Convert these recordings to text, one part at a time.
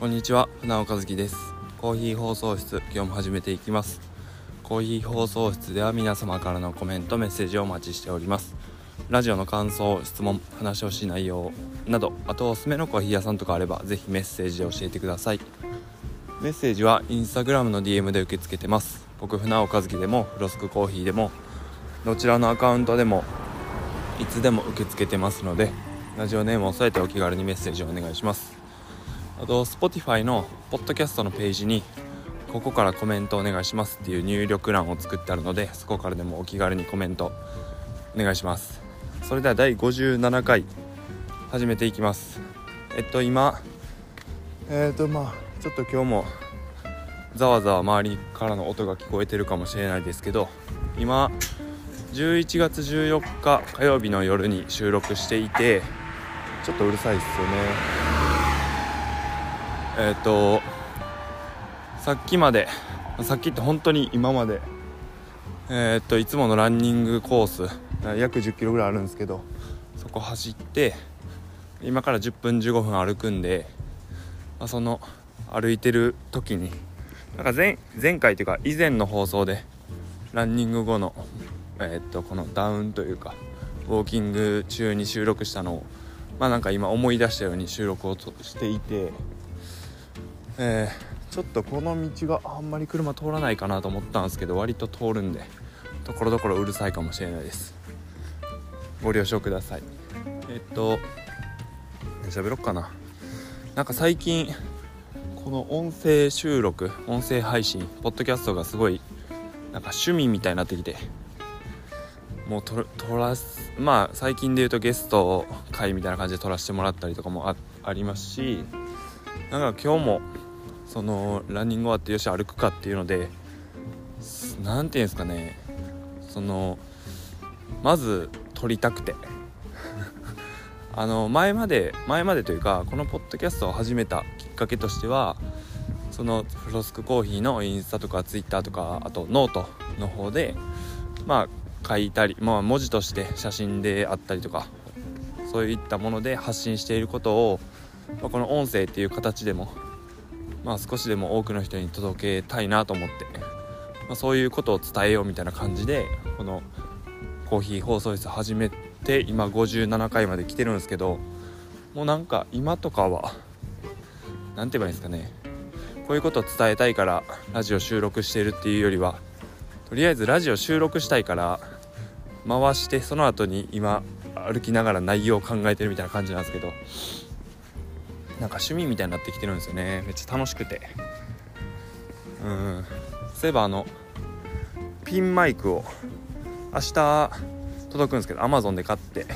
こんにちは船尾和樹です。コーヒー放送室今日も始めていきます。コーヒー放送室では皆様からのコメントメッセージをお待ちしております。ラジオの感想質問話をしい内容などあとおすすめのコーヒー屋さんとかあればぜひメッセージで教えてください。メッセージはインスタグラムの DM で受け付けてます。僕船尾和樹でもフロスクコーヒーでもどちらのアカウントでもいつでも受け付けてますのでラジオネームを添えてお気軽にメッセージをお願いします。あと Spotify のポッドキャストのページにここからコメントお願いしますっていう入力欄を作ってあるのでそこからでもお気軽にコメントお願いします。それでは第57回始めていきます。えっと今えっ、とまあちょっと今日もざわざわ周りからの音が聞こえてるかもしれないですけど今11月14日火曜日の夜に収録していてちょっとうるさいっすよねえっ、とさっきまでさっきって本当に今までえっ、といつものランニングコース約1 0キロぐらいあるんですけどそこ走って今から10分15分歩くんで、まあ、その歩いてる時になんか前前回というか以前の放送でランニング後のえー、っとこのダウンというかウォーキング中に収録したのをまあなんか今思い出したように収録をしていて、えー、ちょっとこの道があんまり車通らないかなと思ったんですけど割と通るんでところどころうるさいかもしれないです。ご了承ください。えっと喋ろっかな。なんか最近この音声収録音声配信ポッドキャストがすごいなんか趣味みたいになってきてもうと撮らすまあ最近で言うとゲスト会みたいな感じで撮らせてもらったりとかもありますしなんか今日もそのランニング終わってよし歩くかっていうので何て言うんですかねそのまず撮りたくて。あの前まで前までというかこのポッドキャストを始めたきっかけとしてはそのフロスクコーヒーのインスタとかツイッターとかあとノートの方でまあ書いたり、まあ、文字として写真であったりとかそういったもので発信していることを、まあ、この音声っていう形でも、まあ、少しでも多くの人に届けたいなと思って、まあ、そういうことを伝えようみたいな感じでこのコーヒー放送室始めて今57回まで来てるんですけどもうなんか今とかは何て言えばいいんですかね。こういうことを伝えたいからラジオ収録してるっていうよりはとりあえずラジオ収録したいから回してその後に今歩きながら内容を考えてるみたいな感じなんですけどなんか趣味みたいになってきてるんですよね。めっちゃ楽しくて。うん。そういえばあのピンマイクを明日届くんですけど Amazon で買って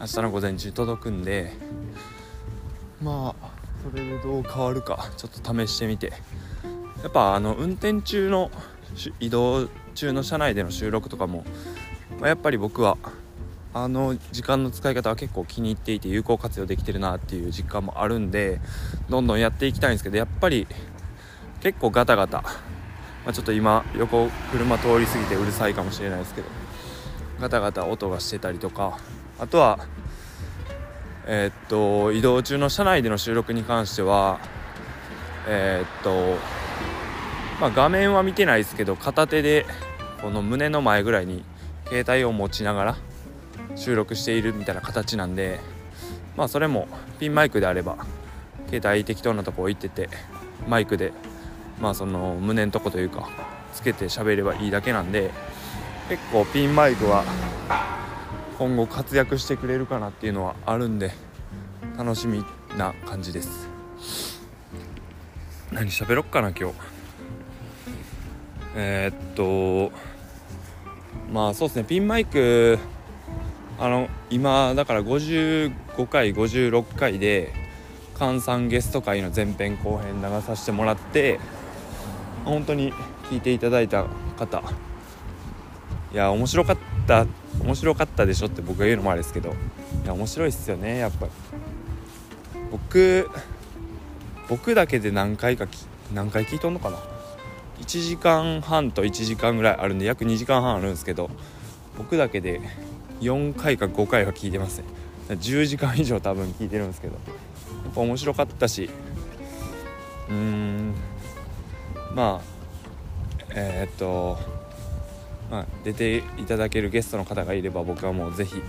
明日の午前中届くんでまあそれでどう変わるかちょっと試してみて。やっぱあの運転中の移動中の車内での収録とかも、まあ、やっぱり僕はあの時間の使い方は結構気に入っていて有効活用できてるなっていう実感もあるんでどんどんやっていきたいんですけどやっぱり結構ガタガタ、まあ、ちょっと今横車通り過ぎてうるさいかもしれないですけどガタガタ音がしてたりとか。あとはえー、っと移動中の車内での収録に関してはえー、っとまあ、画面は見てないですけど片手でこの胸の前ぐらいに携帯を持ちながら収録しているみたいな形なんでまあそれもピンマイクであれば携帯適当なとこ置いててマイクでまあその胸のとこというかつけて喋ればいいだけなんで結構ピンマイクは今後活躍してくれるかなっていうのはあるんで楽しみな感じです。何喋ろっかな今日。えー、っとまあそうですね。ピンマイクあの今だから55回56回で換算ゲスト会の前編後編流させてもらって本当に聞いていただいた方。いや面白かった面白かったでしょって僕が言うのもあれですけどいや面白いっすよねやっぱ僕僕だけで何回か何回聞いとんのかな？1時間半と1時間ぐらいあるんで約2時間半あるんですけど僕だけで4回か5回は聞いてますね。10時間以上多分聞いてるんですけど。やっぱ面白かったし。うーん。まあえー、っとまあ、出ていただけるゲストの方がいれば僕はもうぜひ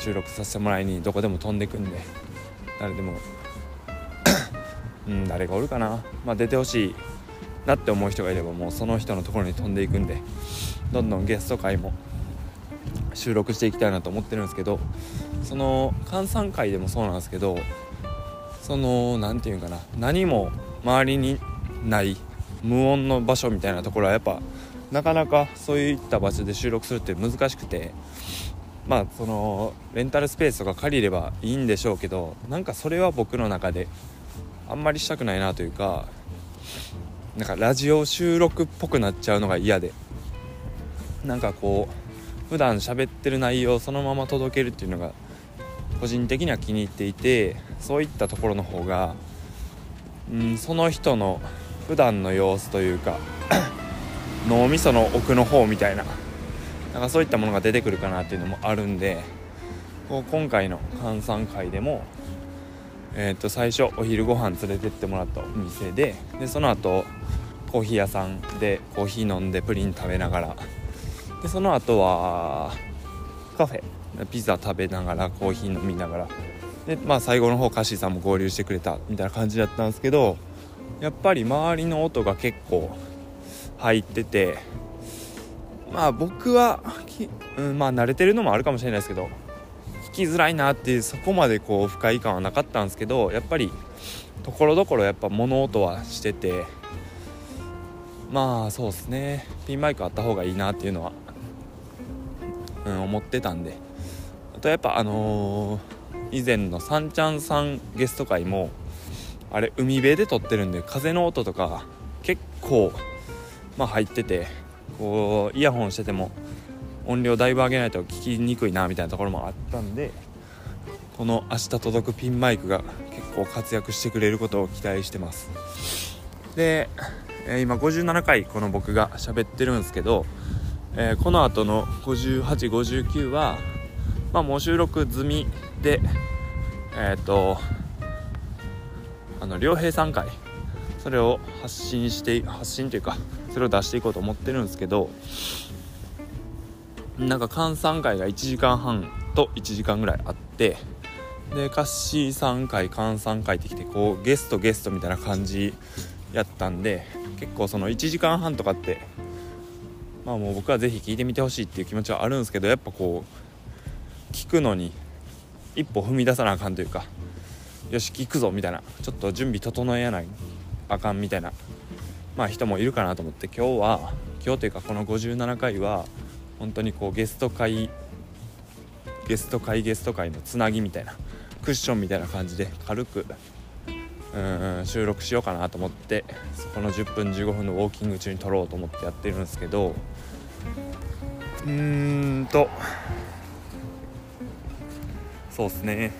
収録させてもらいにどこでも飛んでくんで。誰でも。うん誰がおるかな、まあ、出てほしいなって思う人がいればもうその人のところに飛んでいくんで。どんどんゲスト会も収録していきたいなと思ってるんですけどその閑散会でもそうなんですけどその何て言うんかな何も周りにない無音の場所みたいなところはやっぱなかなかそういった場所で収録するって難しくてまあそのレンタルスペースとか借りればいいんでしょうけどなんかそれは僕の中であんまりしたくないなというかなんかラジオ収録っぽくなっちゃうのが嫌でなんかこう普段喋ってる内容をそのまま届けるっていうのが個人的には気に入っていてそういったところの方が、うん、その人の普段の様子というか 脳みその奥の方みたいななんかそういったものが出てくるかなっていうのもあるんで今回の閑散会でも、えー、と最初お昼ご飯連れてってもらったお店ででその後コーヒー屋さんでコーヒー飲んでプリン食べながらでその後はカフェピザ食べながらコーヒー飲みながら。で、まあ、最後の方カッシーさんも合流してくれたみたいな感じだったんですけどやっぱり周りの音が結構入っててまあ僕は、うん、まあ慣れてるのもあるかもしれないですけど聞きづらいなっていうそこまでこう不快感はなかったんですけどやっぱりところどころやっぱ物音はしててまあそうですね。ピンマイクあった方がいいなっていうのは、うん、思ってたんで。あとやっぱあのー、以前のさんちゃんさんゲスト会もあれ海辺で撮ってるんで風の音とか結構まあ入っててこうイヤホンしてても音量だいぶ上げないと聞きにくいなみたいなところもあったんでこの「明日届くピンマイク」が結構活躍してくれることを期待してます。で、今57回この僕が喋ってるんですけど、えー、この後の5859はまあもう収録済みでえっ、ー、とあの良平さん回それを発信して発信というかそれを出していこうと思ってるんですけどなんか換算会が1時間半と1時間ぐらいあってでカッシー3回換算会ってきてこうゲストゲストみたいな感じやったんで結構その1時間半とかってまあもう僕は是非聞いてみてほしいっていう気持ちはあるんですけどやっぱこう聞くのに一歩踏み出さなあかんというかよし聞くぞみたいなちょっと準備整えやないあかんみたいなまあ人もいるかなと思って今日は今日というかこの57回は本当にこうゲスト会ゲスト会ゲスト会のつなぎみたいなクッションみたいな感じで軽くん収録しようかなと思ってそこの10分15分のウォーキング中に撮ろうと思ってやってるんですけどうーんとそうっすね。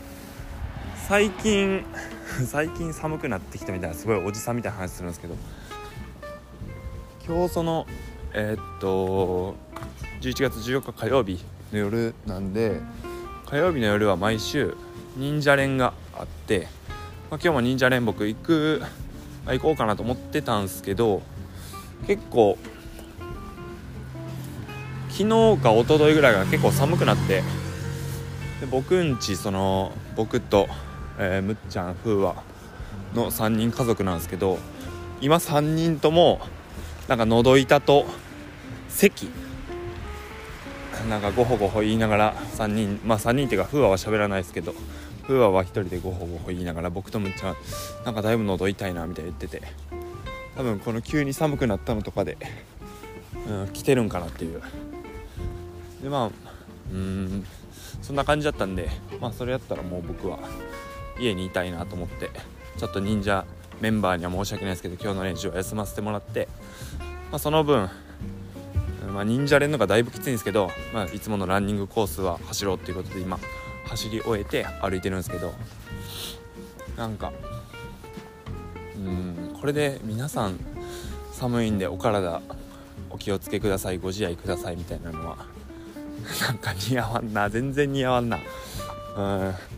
最近 最近寒くなってきたみたいなすごいおじさんみたいな話するんですけど今日そのえー、っと11月14日火曜日の夜なんで火曜日の夜は毎週忍者連があって、まあ、今日も忍者連僕行く行こうかなと思ってたんですけど結構昨日か一昨日ぐらいが結構寒くなってで僕んちその僕とえー、むっちゃん風和の3人家族なんですけど今3人ともなんか喉痛と咳。なんかごほごほ言いながら3人まあ3人っていうか風和は喋らないですけど風和は1人でごほごほ言いながら僕とむっちゃんなんかだいぶ喉痛いなみたいに言ってて。多分この急に寒くなったのとかで、うん、来てるんかなっていう。でまあうんそんな感じだったんでまあそれやったらもう僕は家にいたいなと思ってちょっと忍者メンバーには申し訳ないですけど今日の練習は休ませてもらって、まあ、その分、まあ、忍者連のがだいぶきついんですけど、まあ、いつものランニングコースは走ろうっていうことで今走り終えて歩いてるんですけどなんかうんこれで皆さん寒いんでお体お気をつけくださいご自愛くださいみたいなのは なんか似合わんな全然似合わんな。うん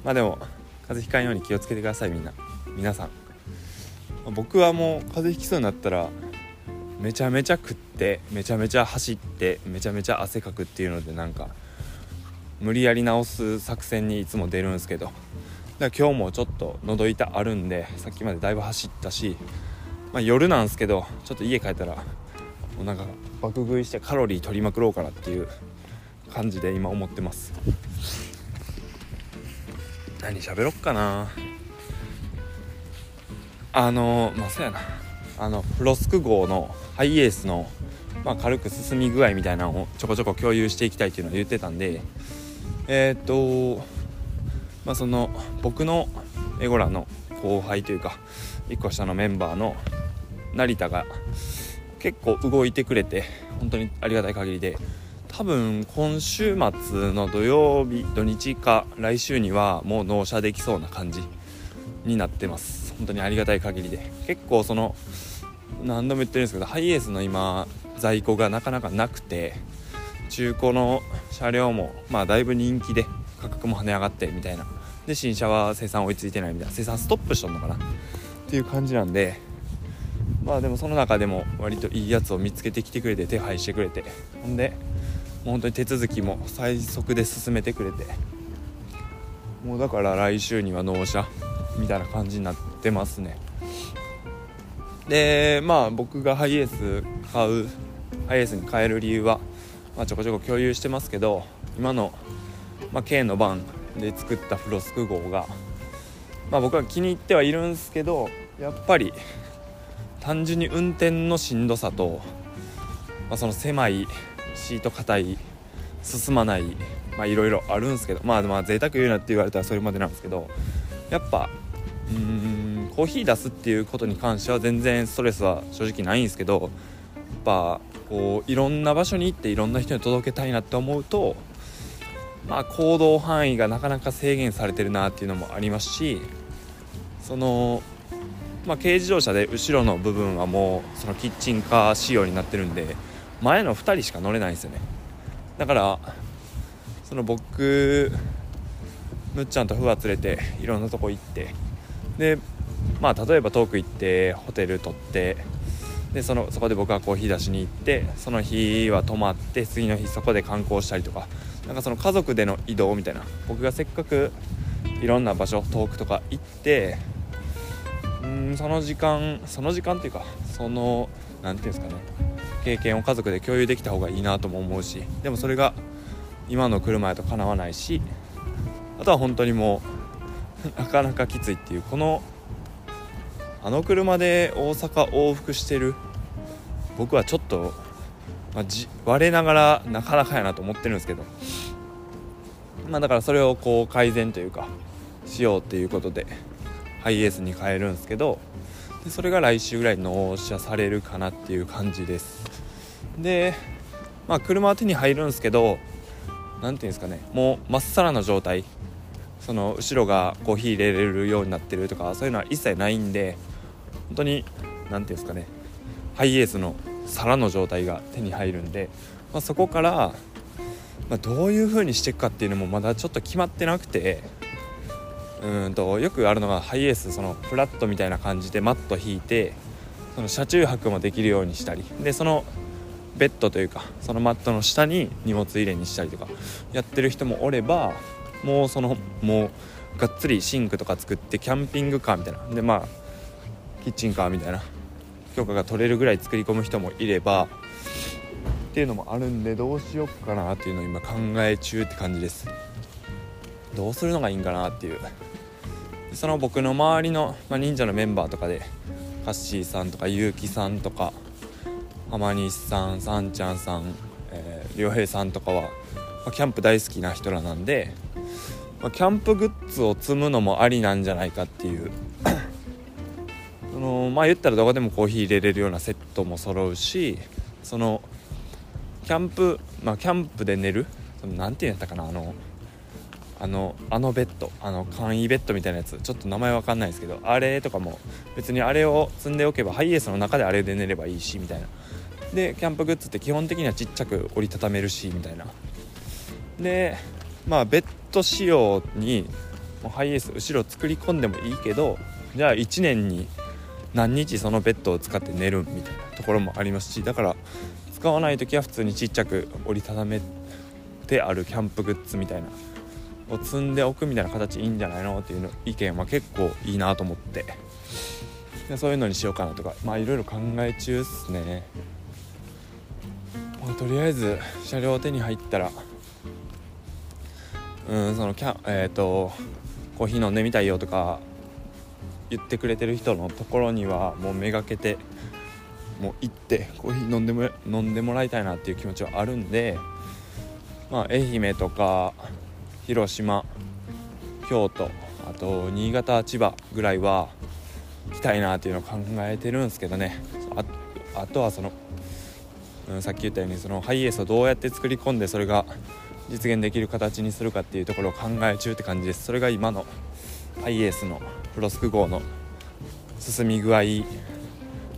まあでも風邪ひかんように気をつけてくださいみんな。皆さん。僕はもう風邪ひきそうになったらめちゃめちゃ食ってめちゃめちゃ走ってめちゃめちゃ汗かくっていうのでなんか無理やり直す作戦にいつも出るんですけど。だ今日もちょっと喉痛あるんでさっきまでだいぶ走ったし、まあ、夜なんですけどちょっと家帰ったらもうなんか爆食いしてカロリー取りまくろうかなっていう感じで今思ってます。何喋ろっかな。あのまあそうやな。あのロスク号のハイエースの、まあ、軽く進み具合みたいなのをちょこちょこ共有していきたいっていうのを言ってたんでえー、っとまあその僕のエゴラの後輩というか1個下のメンバーの成田が結構動いてくれて本当にありがたい限りで多分今週末の土曜日土日か来週にはもう納車できそうな感じになってます。本当にありがたい限りで。結構その何度も言ってるんですけどハイエースの今在庫がなかなかなくて中古の車両もまあだいぶ人気で価格も跳ね上がってみたいな。で新車は生産追いついてないみたいな。生産ストップしとんのかな。っていう感じなんで。まあでもその中でも割といいやつを見つけてきてくれて手配してくれて。ほんでもう本当に手続きも最速で進めてくれて。もうだから来週には納車みたいな感じになってますね。でまあ僕がハイエース買うハイエースに変える理由は、まあ、ちょこちょこ共有してますけど今の、まあ、K のバンで作ったフロスク号が、まあ、僕は気に入ってはいるんですけどやっぱり単純に運転のしんどさと、まあ、その狭いシート硬い進まないまいろいろあるんですけどまあまあ贅沢言うなって言われたらそれまでなんですけどやっぱうんコーヒー出すっていうことに関しては全然ストレスは正直ないんですけどぱこういろんな場所に行っていろんな人に届けたいなって思うとまあ行動範囲がなかなか制限されてるなっていうのもありますしそのまあ、軽自動車で後ろの部分はもうそのキッチンカー仕様になってるんで前の2人しか乗れないんですよね。だからその僕むっちゃんとふわ連れていろんなとこ行ってでまあ例えば遠く行ってホテル取ってでそのそこで僕はコーヒー出しに行ってその日は泊まって次の日そこで観光したりとかなんかその家族での移動みたいな僕がせっかくいろんな場所遠くとか行ってうんその時間その時間っていうかその何て言うんですかね経験を家族で共有できた方がいいなとも思うしでもそれが今の車やとかなわないしあとは本当にもうなかなかきついっていうこのあの車で大阪往復してる僕はちょっと、まあ、じ我ながらなかなかやなと思ってるんですけど。まあだからそれをこう改善というかしようっていうことでハイエースに変えるんですけどでそれが来週ぐらい納車されるかなっていう感じです。でまあ車は手に入るんですけど何ていうんですかねもうまっさらな状態。その後ろがコーヒー入れれるようになってるとかそういうのは一切ないんで本当に何ていうんですかねハイエースの皿の状態が手に入るんで、まあ、そこから、まあ、どういう風にしていくかっていうのもまだちょっと決まってなくてうんとよくあるのがハイエースそのフラットみたいな感じでマット引いてその車中泊もできるようにしたりでそのベッドというかそのマットの下に荷物入れにしたりとかやってる人もおればもうそのもうがっつりシンクとか作ってキャンピングカーみたいな。でまあキッチンカーみたいな。許可が取れるぐらい作り込む人もいればっていうのもあるんでどうしよっかなっていうのを今考え中って感じです。どうするのがいいんかなっていう。その僕の周りの、まあ、忍者のメンバーとかでカッシーさんとか結城さんとか浜西さんさんちゃんさん、えー、良平さんとかは、まあ、キャンプ大好きな人らなんで、ま、キャンプグッズを積むのもありなんじゃないかっていう。そのまあ言ったらどこでもコーヒー入れれるようなセットも揃うしそのキャンプまあキャンプで寝る何て言うんやったかなあのあのあのベッドあの簡易ベッドみたいなやつちょっと名前わかんないですけどあれとかも別にあれを積んでおけばハイエースの中であれで寝ればいいしみたいな。でキャンプグッズって基本的にはちっちゃく折りたためるしみたいな。でまあベッド仕様にハイエース後ろ作り込んでもいいけどじゃあ1年に何日そのベッドを使って寝るみたいなところもありますしだから使わない時は普通にちっちゃく折りたためてあるキャンプグッズみたいなを積んでおくみたいな形いいんじゃないのっていうの意見は結構いいなと思って。でそういうのにしようかなとか。まあいろいろ考え中っすね、まあ、とりあえず車両手に入ったらうんそのキャえっ、ー、とコーヒー飲んでみたいよとか言ってくれてる人のところにはもうめがけてもう行ってコーヒー飲んでも飲んでもらいたいなっていう気持ちはあるんで、まあ、愛媛とか広島京都あと新潟千葉ぐらいは行きたいなっていうのを考えてるんですけどね。あとはその、うん、さっき言ったようにそのハイエースをどうやって作り込んでそれが実現できる形にするかっていうところを考え中って感じですそれが今のハイエースのフロスク号の進み具合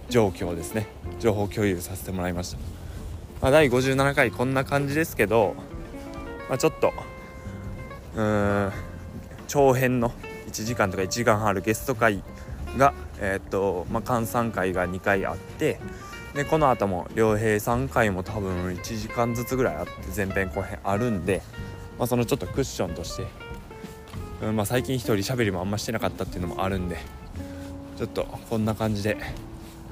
状況ですね。情報共有させてもらいました、まあ、第57回こんな感じですけど、まあ、ちょっとうーん長編の1時間とか1時間半あるゲスト会がえー、っとまあ閑散会が2回あってでこの後も良平3回も多分1時間ずつぐらいあって前編後編あるんで、まあ、そのちょっとクッションとして、うんまあ、最近一人喋りもあんましてなかったっていうのもあるんでちょっとこんな感じで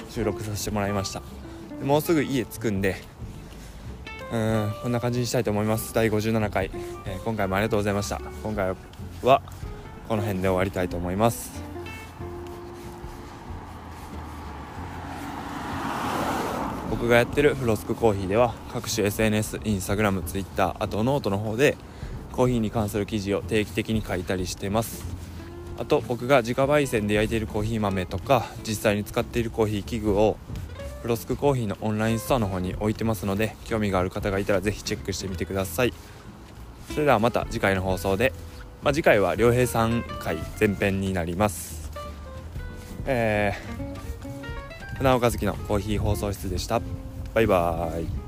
収録させてもらいました。もうすぐ家着くんでうんこんな感じにしたいと思います。第57回、えー、今回もありがとうございました。今回はこの辺で終わりたいと思います。僕がやってるフロスクコーヒーでは各種 SNS インスタグラムツイッターあとノートの方でコーヒーに関する記事を定期的に書いたりしてます。あと僕が自家焙煎で焼いているコーヒー豆とか実際に使っているコーヒー器具をフロスクコーヒーのオンラインストアの方に置いてますので興味がある方がいたら是非チェックしてみてください。それではまた次回の放送で、まあ、次回は良平さん回前編になります。えー、船岡月のコーヒー放送室でした。バイバーイ。